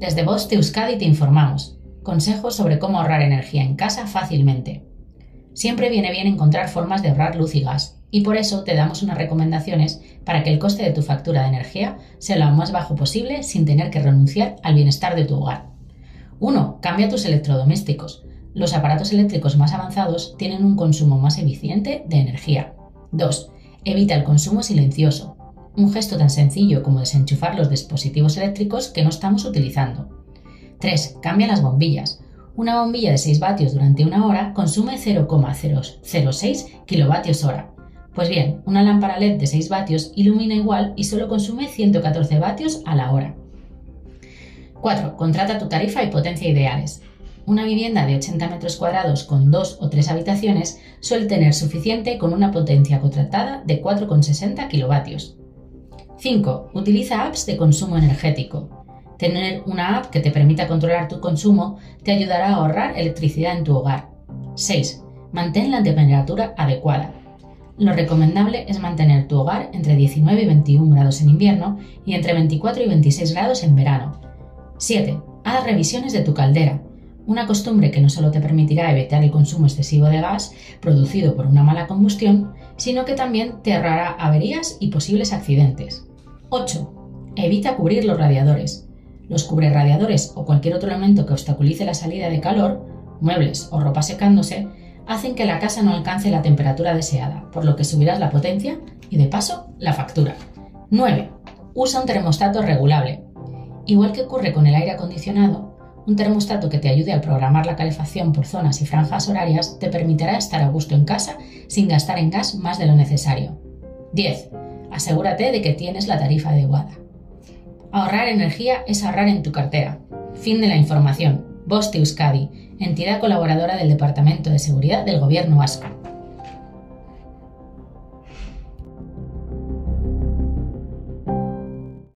Desde Voz Euskadi te informamos. Consejos sobre cómo ahorrar energía en casa fácilmente. Siempre viene bien encontrar formas de ahorrar luz y gas, y por eso te damos unas recomendaciones para que el coste de tu factura de energía sea lo más bajo posible sin tener que renunciar al bienestar de tu hogar. 1. Cambia tus electrodomésticos. Los aparatos eléctricos más avanzados tienen un consumo más eficiente de energía. 2. Evita el consumo silencioso un gesto tan sencillo como desenchufar los dispositivos eléctricos que no estamos utilizando. 3. Cambia las bombillas. Una bombilla de 6 vatios durante una hora consume 0,006 kilovatios hora. Pues bien, una lámpara LED de 6 vatios ilumina igual y solo consume 114 vatios a la hora. 4. Contrata tu tarifa y potencia ideales. Una vivienda de 80 metros cuadrados con 2 o 3 habitaciones suele tener suficiente con una potencia contratada de 4,60 kilovatios. 5. Utiliza apps de consumo energético. Tener una app que te permita controlar tu consumo te ayudará a ahorrar electricidad en tu hogar. 6. Mantén la temperatura adecuada. Lo recomendable es mantener tu hogar entre 19 y 21 grados en invierno y entre 24 y 26 grados en verano. 7. Haz revisiones de tu caldera. Una costumbre que no solo te permitirá evitar el consumo excesivo de gas producido por una mala combustión, sino que también te ahorrará averías y posibles accidentes. 8. Evita cubrir los radiadores. Los radiadores o cualquier otro elemento que obstaculice la salida de calor, muebles o ropa secándose, hacen que la casa no alcance la temperatura deseada, por lo que subirás la potencia y de paso la factura. 9. Usa un termostato regulable. Igual que ocurre con el aire acondicionado, un termostato que te ayude a programar la calefacción por zonas y franjas horarias te permitirá estar a gusto en casa sin gastar en gas más de lo necesario. 10. Asegúrate de que tienes la tarifa adecuada. Ahorrar energía es ahorrar en tu cartera. Fin de la información. Boste Euskadi, entidad colaboradora del Departamento de Seguridad del Gobierno Vasco.